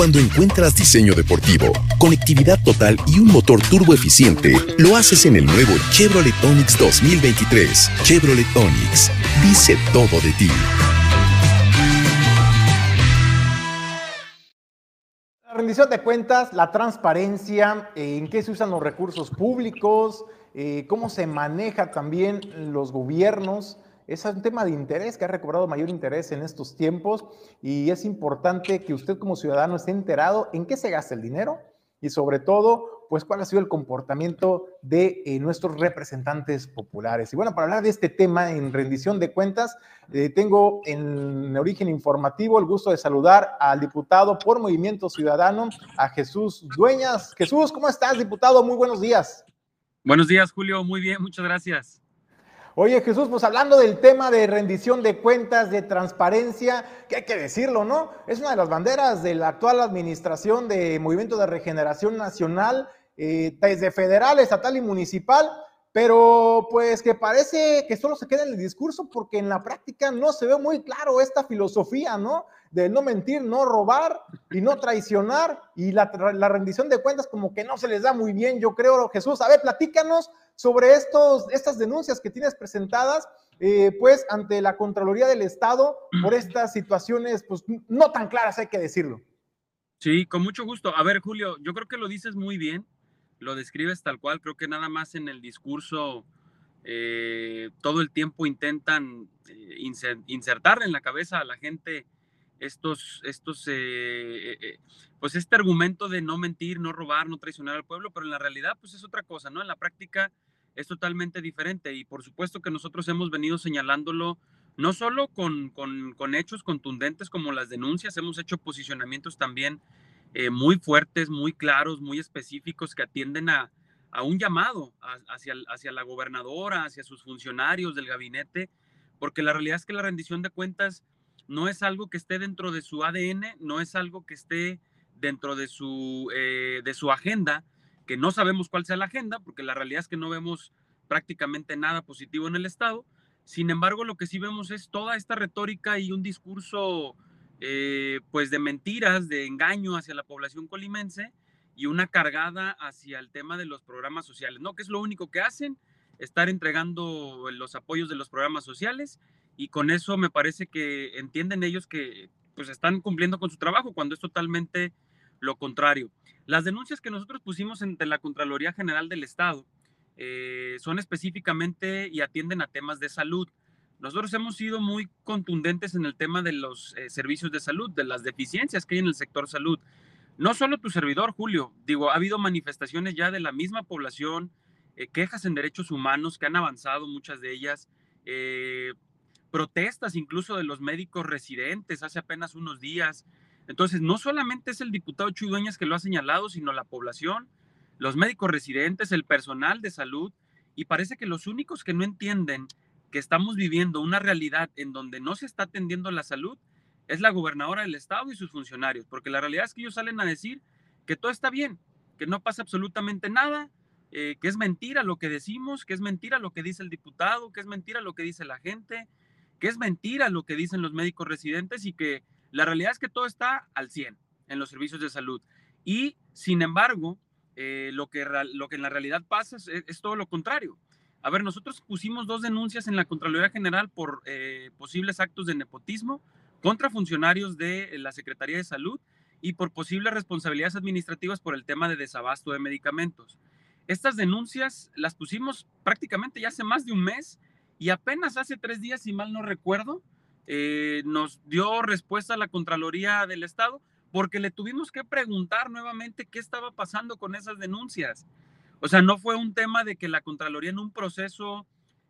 Cuando encuentras diseño deportivo, conectividad total y un motor turbo eficiente, lo haces en el nuevo Chevrolet Onix 2023. Chevrolet Onix dice todo de ti. La rendición de cuentas, la transparencia, en qué se usan los recursos públicos, eh, cómo se maneja también los gobiernos es un tema de interés que ha recobrado mayor interés en estos tiempos y es importante que usted como ciudadano esté enterado en qué se gasta el dinero y sobre todo, pues cuál ha sido el comportamiento de eh, nuestros representantes populares. Y bueno, para hablar de este tema en rendición de cuentas, eh, tengo en origen informativo el gusto de saludar al diputado por Movimiento Ciudadano, a Jesús Dueñas. Jesús, ¿cómo estás, diputado? Muy buenos días. Buenos días, Julio. Muy bien, muchas gracias. Oye Jesús, pues hablando del tema de rendición de cuentas, de transparencia, que hay que decirlo, ¿no? Es una de las banderas de la actual administración de Movimiento de Regeneración Nacional, eh, desde federal, estatal y municipal, pero pues que parece que solo se queda en el discurso porque en la práctica no se ve muy claro esta filosofía, ¿no? De no mentir, no robar y no traicionar y la, la rendición de cuentas como que no se les da muy bien, yo creo, Jesús. A ver, platícanos sobre estos, estas denuncias que tienes presentadas, eh, pues, ante la Contraloría del Estado por estas situaciones, pues, no tan claras, hay que decirlo. Sí, con mucho gusto. A ver, Julio, yo creo que lo dices muy bien, lo describes tal cual, creo que nada más en el discurso eh, todo el tiempo intentan eh, insertar en la cabeza a la gente estos, estos pues este argumento de no mentir, no robar, no traicionar al pueblo, pero en la realidad, pues es otra cosa, ¿no? En la práctica, es totalmente diferente y por supuesto que nosotros hemos venido señalándolo no solo con, con, hechos contundentes como las denuncias, hemos hecho posicionamientos también eh, muy fuertes, muy claros, muy específicos que atienden a, a un llamado hacia, hacia la gobernadora, hacia sus funcionarios del gabinete, porque la realidad es que la rendición de cuentas no es algo que esté dentro de su ADN, no es algo que esté dentro de su, eh, de su agenda, que no sabemos cuál sea la agenda, porque la realidad es que no vemos prácticamente nada positivo en el Estado. Sin embargo, lo que sí vemos es toda esta retórica y un discurso eh, pues de mentiras, de engaño hacia la población colimense y una cargada hacia el tema de los programas sociales, ¿no? Que es lo único que hacen, estar entregando los apoyos de los programas sociales y con eso me parece que entienden ellos que pues están cumpliendo con su trabajo cuando es totalmente lo contrario. Las denuncias que nosotros pusimos ante la Contraloría General del Estado eh, son específicamente y atienden a temas de salud. Nosotros hemos sido muy contundentes en el tema de los eh, servicios de salud, de las deficiencias que hay en el sector salud. No solo tu servidor, Julio, digo, ha habido manifestaciones ya de la misma población, eh, quejas en derechos humanos que han avanzado, muchas de ellas, protestas incluso de los médicos residentes hace apenas unos días, entonces, no solamente es el diputado Chuy que lo ha señalado, sino la población, los médicos residentes, el personal de salud, y parece que los únicos que no entienden que estamos viviendo una realidad en donde no se está atendiendo la salud es la gobernadora del estado y sus funcionarios, porque la realidad es que ellos salen a decir que todo está bien, que no pasa absolutamente nada, eh, que es mentira lo que decimos, que es mentira lo que dice el diputado, que es mentira lo que dice la gente, que es mentira lo que dicen los médicos residentes y que la realidad es que todo está al 100 en los servicios de salud. Y, sin embargo, eh, lo, que, lo que en la realidad pasa es, todo lo contrario. A ver, nosotros pusimos dos denuncias en la Contraloría General por eh, posibles actos de nepotismo contra funcionarios de la Secretaría de Salud y por posibles responsabilidades administrativas por el tema de desabasto de medicamentos. Estas denuncias las pusimos prácticamente ya hace más de un mes y apenas hace tres días, si mal no recuerdo, eh, nos dio respuesta la Contraloría del Estado porque le tuvimos que preguntar nuevamente qué estaba pasando con esas denuncias. O sea, no fue un tema de que la Contraloría en un proceso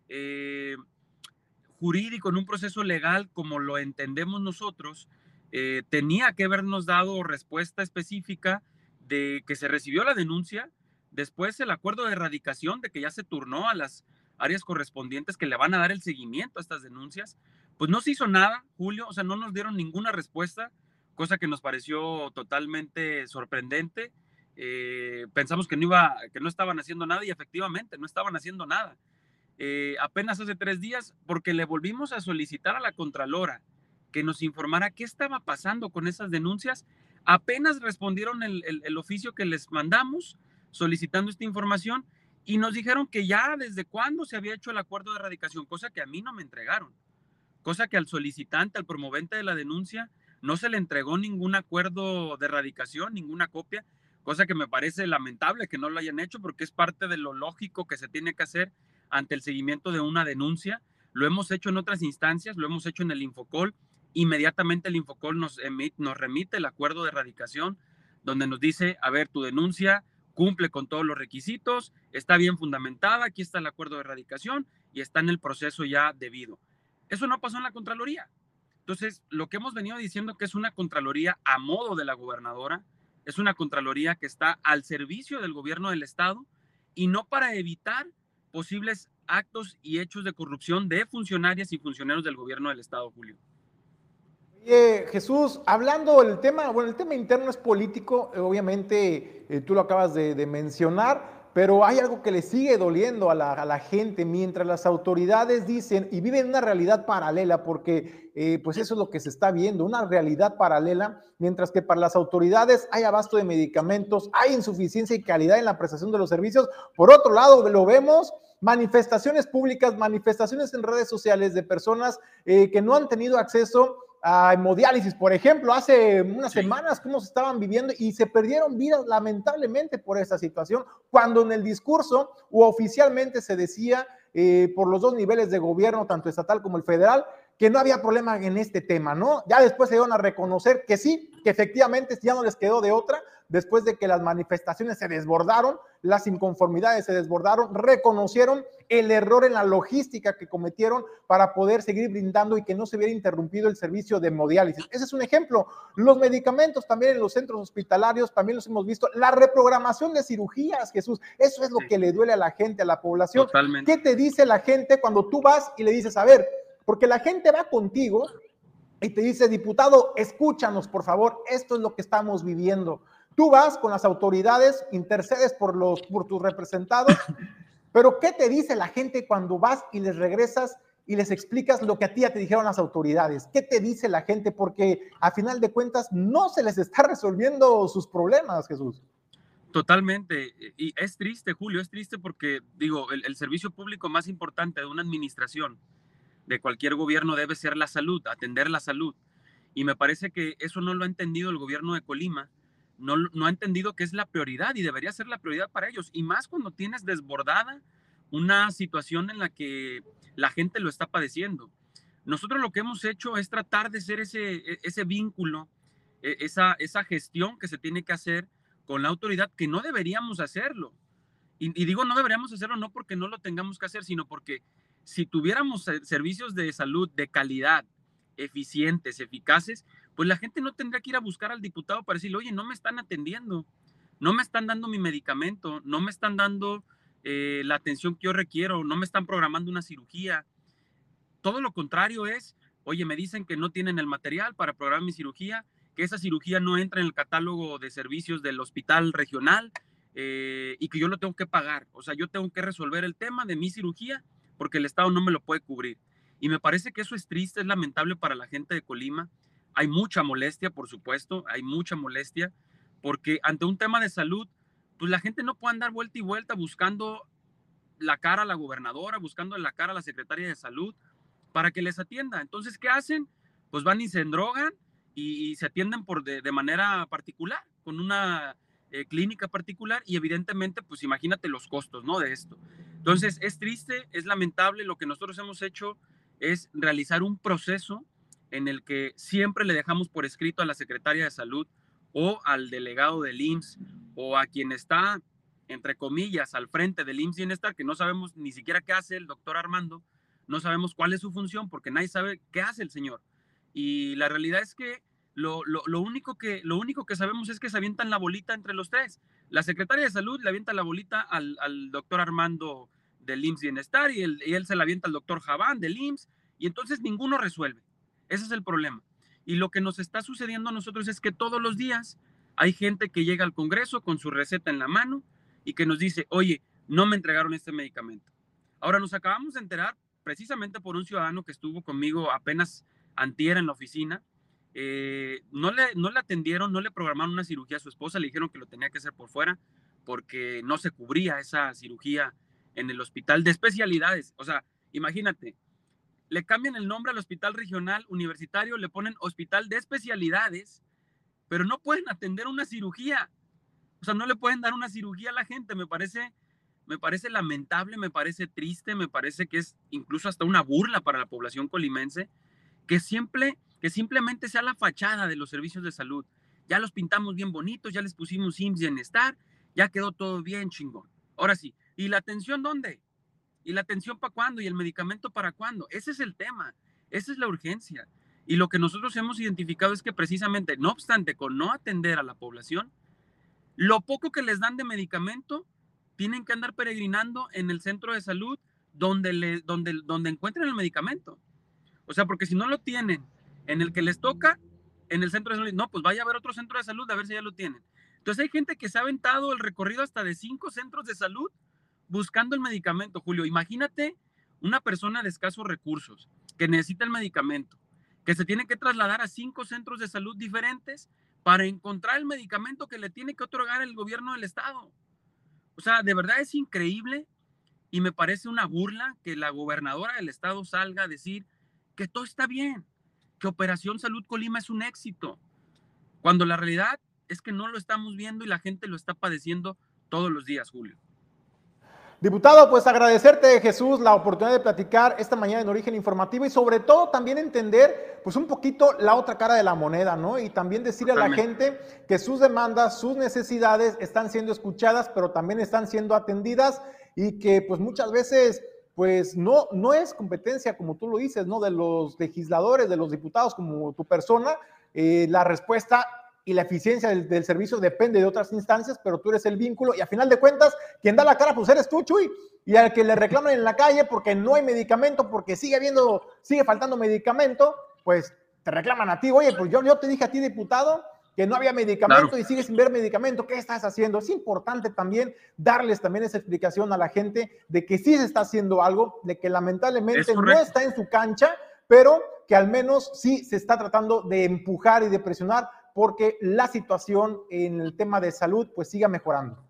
eh, jurídico, en un proceso legal, como lo entendemos nosotros, eh, tenía que habernos dado respuesta específica de que se recibió la denuncia, después el acuerdo de erradicación de que ya se turnó a las áreas correspondientes que le van a dar el seguimiento a estas denuncias, pues no se hizo nada, Julio, o sea, no nos dieron ninguna respuesta, cosa que nos pareció totalmente sorprendente. Eh, pensamos que no, iba, que no estaban haciendo nada y efectivamente no estaban haciendo nada. Eh, apenas hace tres días, porque le volvimos a solicitar a la Contralora que nos informara qué estaba pasando con esas denuncias, apenas respondieron el, el oficio que les mandamos solicitando esta información y nos dijeron que ya desde cuándo se había hecho el acuerdo de erradicación, cosa que a mí no me entregaron cosa que al solicitante, al promovente de la denuncia, no se le entregó ningún acuerdo de erradicación, ninguna copia, cosa que me parece lamentable que no lo hayan hecho porque es parte de lo lógico que se tiene que hacer ante el seguimiento de una denuncia. Lo hemos hecho en otras instancias, lo hemos hecho en el Infocol. Inmediatamente el Infocol nos, nos remite el acuerdo de erradicación donde nos dice, a ver, tu denuncia cumple con todos los requisitos, está bien fundamentada, aquí está el acuerdo de erradicación y está en el proceso ya debido. Eso no pasó en la Contraloría. Entonces, lo que hemos venido diciendo que es una Contraloría a modo de la gobernadora, es una Contraloría que está al servicio del gobierno del Estado y no para evitar posibles actos y hechos de corrupción de funcionarias y funcionarios del gobierno del Estado, Julio. Oye, Jesús, hablando del tema, bueno, el tema interno es político, obviamente eh, tú lo acabas de mencionar, pero hay algo que le sigue doliendo a la, gente mientras las autoridades dicen y viven una realidad paralela, porque eh, pues eso es lo que se está viendo, una realidad paralela, mientras que para las autoridades hay abasto de medicamentos, hay insuficiencia y calidad en la prestación de los servicios. Por otro lado, lo vemos manifestaciones públicas, manifestaciones en redes sociales de personas eh, que no han tenido acceso a hemodiálisis, por ejemplo, hace unas semanas, cómo se estaban viviendo y se perdieron vidas lamentablemente por esta situación, cuando en el discurso o oficialmente se decía eh, por los dos niveles de gobierno, tanto estatal como el federal, que no había problema en este tema, ¿no? Ya después se dieron a reconocer que sí, que efectivamente ya no les quedó de otra, después de que las manifestaciones se desbordaron, las inconformidades se desbordaron, reconocieron el error en la logística que cometieron para poder seguir brindando y que no se hubiera interrumpido el servicio de hemodiálisis. Ese es un ejemplo. Los medicamentos también en los centros hospitalarios, también los hemos visto. La reprogramación de cirugías, Jesús, eso es lo que le duele a la gente, a la población. Totalmente. ¿Qué te dice la gente cuando tú vas y le dices, a ver, porque la gente va contigo y te dice, diputado, escúchanos, por favor, esto es lo que estamos viviendo. Tú vas con las autoridades, intercedes por, los, por tus representados, pero ¿qué te dice la gente cuando vas y les regresas y les explicas lo que a ti ya te dijeron las autoridades? ¿Qué te dice la gente? Porque a final de cuentas no se les está resolviendo sus problemas, Jesús. Totalmente. Y es triste, Julio, es triste porque, digo, el, el servicio público más importante de una administración, de cualquier gobierno, debe ser la salud, atender la salud. Y me parece que eso no lo ha entendido el gobierno de Colima no, ha entendido que es la prioridad y debería ser la prioridad para ellos. Y más cuando tienes desbordada una situación en la que la gente lo está padeciendo. Nosotros lo que hemos hecho es tratar de ser ese, e, vínculo, e, esa, gestión que se tiene que hacer con la autoridad, que no deberíamos hacerlo. Y, y, digo no deberíamos hacerlo no porque no lo tengamos que hacer, sino porque si tuviéramos servicios de salud de calidad, eficientes, eficaces, pues la gente no tendría que ir a buscar al diputado para decirle, oye, no me están atendiendo, no me están dando mi medicamento, no me están dando eh, la atención que yo requiero, no me están programando una cirugía. Todo lo contrario es, oye, me dicen que no tienen el material para programar mi cirugía, que esa cirugía no entra en el catálogo de servicios del hospital regional eh, y que yo lo tengo que pagar. O sea, yo tengo que resolver el tema de mi cirugía porque el Estado no me lo puede cubrir. Y me parece que eso es triste, es lamentable para la gente de Colima. Hay mucha molestia, por supuesto, hay mucha molestia, porque ante un tema de salud, pues la gente no puede andar vuelta y vuelta buscando la cara a la gobernadora, buscando la cara a la secretaria de salud para que les atienda. Entonces, ¿qué hacen? Pues van y se endrogan y, se atienden por de, manera particular, con una eh, clínica particular y evidentemente, pues imagínate los costos, ¿no? De esto. Entonces, es triste, es lamentable, lo que nosotros hemos hecho es realizar un proceso en el que siempre le dejamos por escrito a la secretaria de salud o al delegado del IMSS o a quien está, entre comillas, al frente del IMSS Bienestar, que no sabemos ni siquiera qué hace el doctor Armando, no sabemos cuál es su función porque nadie sabe qué hace el señor. Y la realidad es que lo, único, que, lo único que sabemos es que se avientan la bolita entre los tres. La secretaria de salud le avienta la bolita al, doctor Armando del IMSS Bienestar y, él se la avienta al doctor Javán del IMSS y entonces ninguno resuelve. Ese es el problema. Y lo que nos está sucediendo a nosotros es que todos los días hay gente que llega al Congreso con su receta en la mano y que nos dice, oye, no me entregaron este medicamento. Ahora nos acabamos de enterar precisamente por un ciudadano que estuvo conmigo apenas antier en la oficina. Eh, no, le, no le atendieron, no le programaron una cirugía a su esposa, le dijeron que lo tenía que hacer por fuera porque no se cubría esa cirugía en el hospital de especialidades. O sea, imagínate, le cambian el nombre al hospital regional universitario, le ponen hospital de especialidades, pero no pueden atender una cirugía. O sea, no le pueden dar una cirugía a la gente. Me parece, me parece lamentable, me parece triste, me parece que es incluso hasta una burla para la población colimense, que, siempre, que simplemente sea la fachada de los servicios de salud. Ya los pintamos bien bonitos, ya les pusimos IMSS Bienestar, ya quedó todo bien chingón. Ahora sí, ¿y la atención dónde? ¿Y la atención para cuándo? ¿Y el medicamento para cuándo? Ese es el tema, esa es la urgencia. Y lo que nosotros hemos identificado es que precisamente, no obstante, con no atender a la población, lo poco que les dan de medicamento, tienen que andar peregrinando en el centro de salud donde, le, donde, donde encuentren el medicamento. O sea, porque si no lo tienen en el que les toca, en el centro de salud, no, pues vaya a ver otro centro de salud a ver si ya lo tienen. Entonces hay gente que se ha aventado el recorrido hasta de cinco centros de salud buscando el medicamento, Julio. Imagínate una persona de escasos recursos que necesita el medicamento, que se tiene que trasladar a cinco centros de salud diferentes para encontrar el medicamento que le tiene que otorgar el gobierno del estado. O sea, de verdad es increíble y me parece una burla que la gobernadora del estado salga a decir que todo está bien, que Operación Salud Colima es un éxito, cuando la realidad es que no lo estamos viendo y la gente lo está padeciendo todos los días, Julio. Diputado, pues agradecerte, Jesús, la oportunidad de platicar esta mañana en Origen Informativo y sobre todo también entender, pues un poquito la otra cara de la moneda, ¿no? Y también decirle a la gente que sus demandas, sus necesidades están siendo escuchadas, pero también están siendo atendidas y que pues muchas veces pues no, no es competencia, como tú lo dices, ¿no? De los legisladores, de los diputados, como tu persona, eh, la respuesta y la eficiencia del, servicio depende de otras instancias, pero tú eres el vínculo y a final de cuentas, quien da la cara, pues eres tú, Chuy. Y al que le reclaman en la calle porque no hay medicamento, porque sigue habiendo, sigue faltando medicamento, pues te reclaman a ti. Oye, pues yo, yo te dije a ti, diputado, que no había medicamento y sigues sin ver medicamento. ¿Qué estás haciendo? Es importante también darles también esa explicación a la gente de que sí se está haciendo algo, de que lamentablemente no está en su cancha, pero que al menos sí se está tratando de empujar y de presionar porque la situación en el tema de salud pues siga mejorando.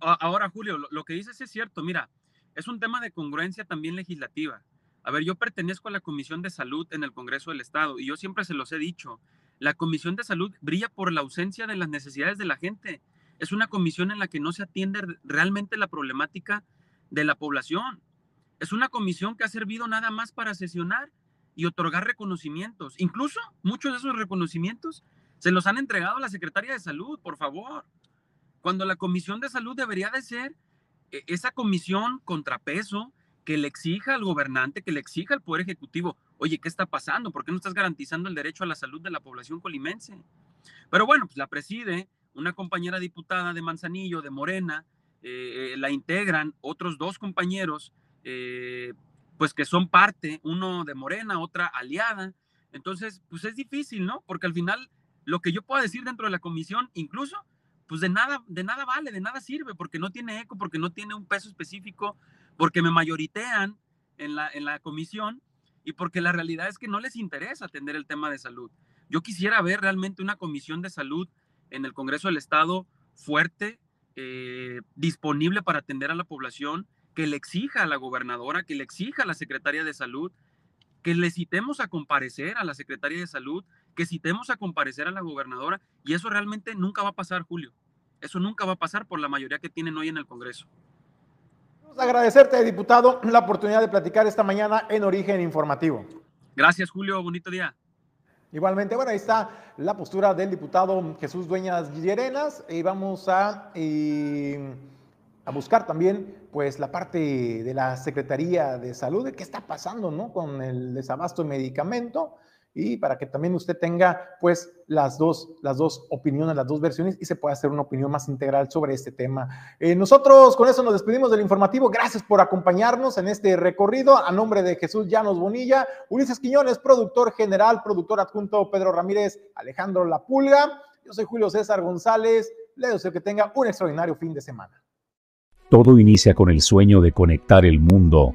Ahora, Julio, lo que dices es cierto. Mira, es un tema de congruencia también legislativa. A ver, yo pertenezco a la Comisión de Salud en el Congreso del Estado y yo siempre se los he dicho, la Comisión de Salud brilla por la ausencia de las necesidades de la gente. Es una comisión en la que no se atiende realmente la problemática de la población. Es una comisión que ha servido nada más para sesionar y otorgar reconocimientos. Incluso muchos de esos reconocimientos se los han entregado a la Secretaría de Salud, por favor. Cuando la Comisión de Salud debería de ser eh, esa comisión contrapeso que le exija al gobernante, que le exija al Poder Ejecutivo, oye, ¿qué está pasando? ¿Por qué no estás garantizando el derecho a la salud de la población colimense? Pero bueno, pues la preside una compañera diputada de Manzanillo, de Morena, eh, la integran otros dos compañeros, eh, pues que son parte, uno de Morena, otra aliada. Entonces, pues es difícil, ¿no? Porque al final lo que yo pueda decir dentro de la comisión, incluso, pues de nada, de nada vale, de nada sirve, porque no tiene eco, porque no tiene un peso específico, porque me mayoritean en la, en la comisión y porque la realidad es que no les interesa atender el tema de salud. Yo quisiera ver realmente una comisión de salud en el Congreso del Estado fuerte, eh, disponible para atender a la población, que le exija a la gobernadora, que le exija a la secretaria de salud, que le citemos a comparecer a la secretaria de salud, que citemos a comparecer a la gobernadora y eso realmente nunca va a pasar, Julio. Eso nunca va a pasar por la mayoría que tienen hoy en el Congreso. Agradecerte, diputado, la oportunidad de platicar esta mañana en Origen Informativo. Gracias, Julio. Bonito día. Igualmente, bueno, ahí está la postura del diputado Jesús Dueñas Llerenas y vamos a, a buscar también pues la parte de la Secretaría de Salud, de qué está pasando, ¿no? Con el desabasto de medicamento y para que también usted tenga pues las dos, las dos opiniones, las dos versiones y se pueda hacer una opinión más integral sobre este tema. Eh, nosotros con eso nos despedimos del informativo. Gracias por acompañarnos en este recorrido. A nombre de Jesús Llanos Bonilla, Ulises Quiñones, productor general, productor adjunto Pedro Ramírez, Alejandro La Pulga. Yo soy Julio César González. Le deseo que tenga un extraordinario fin de semana. Todo inicia con el sueño de conectar el mundo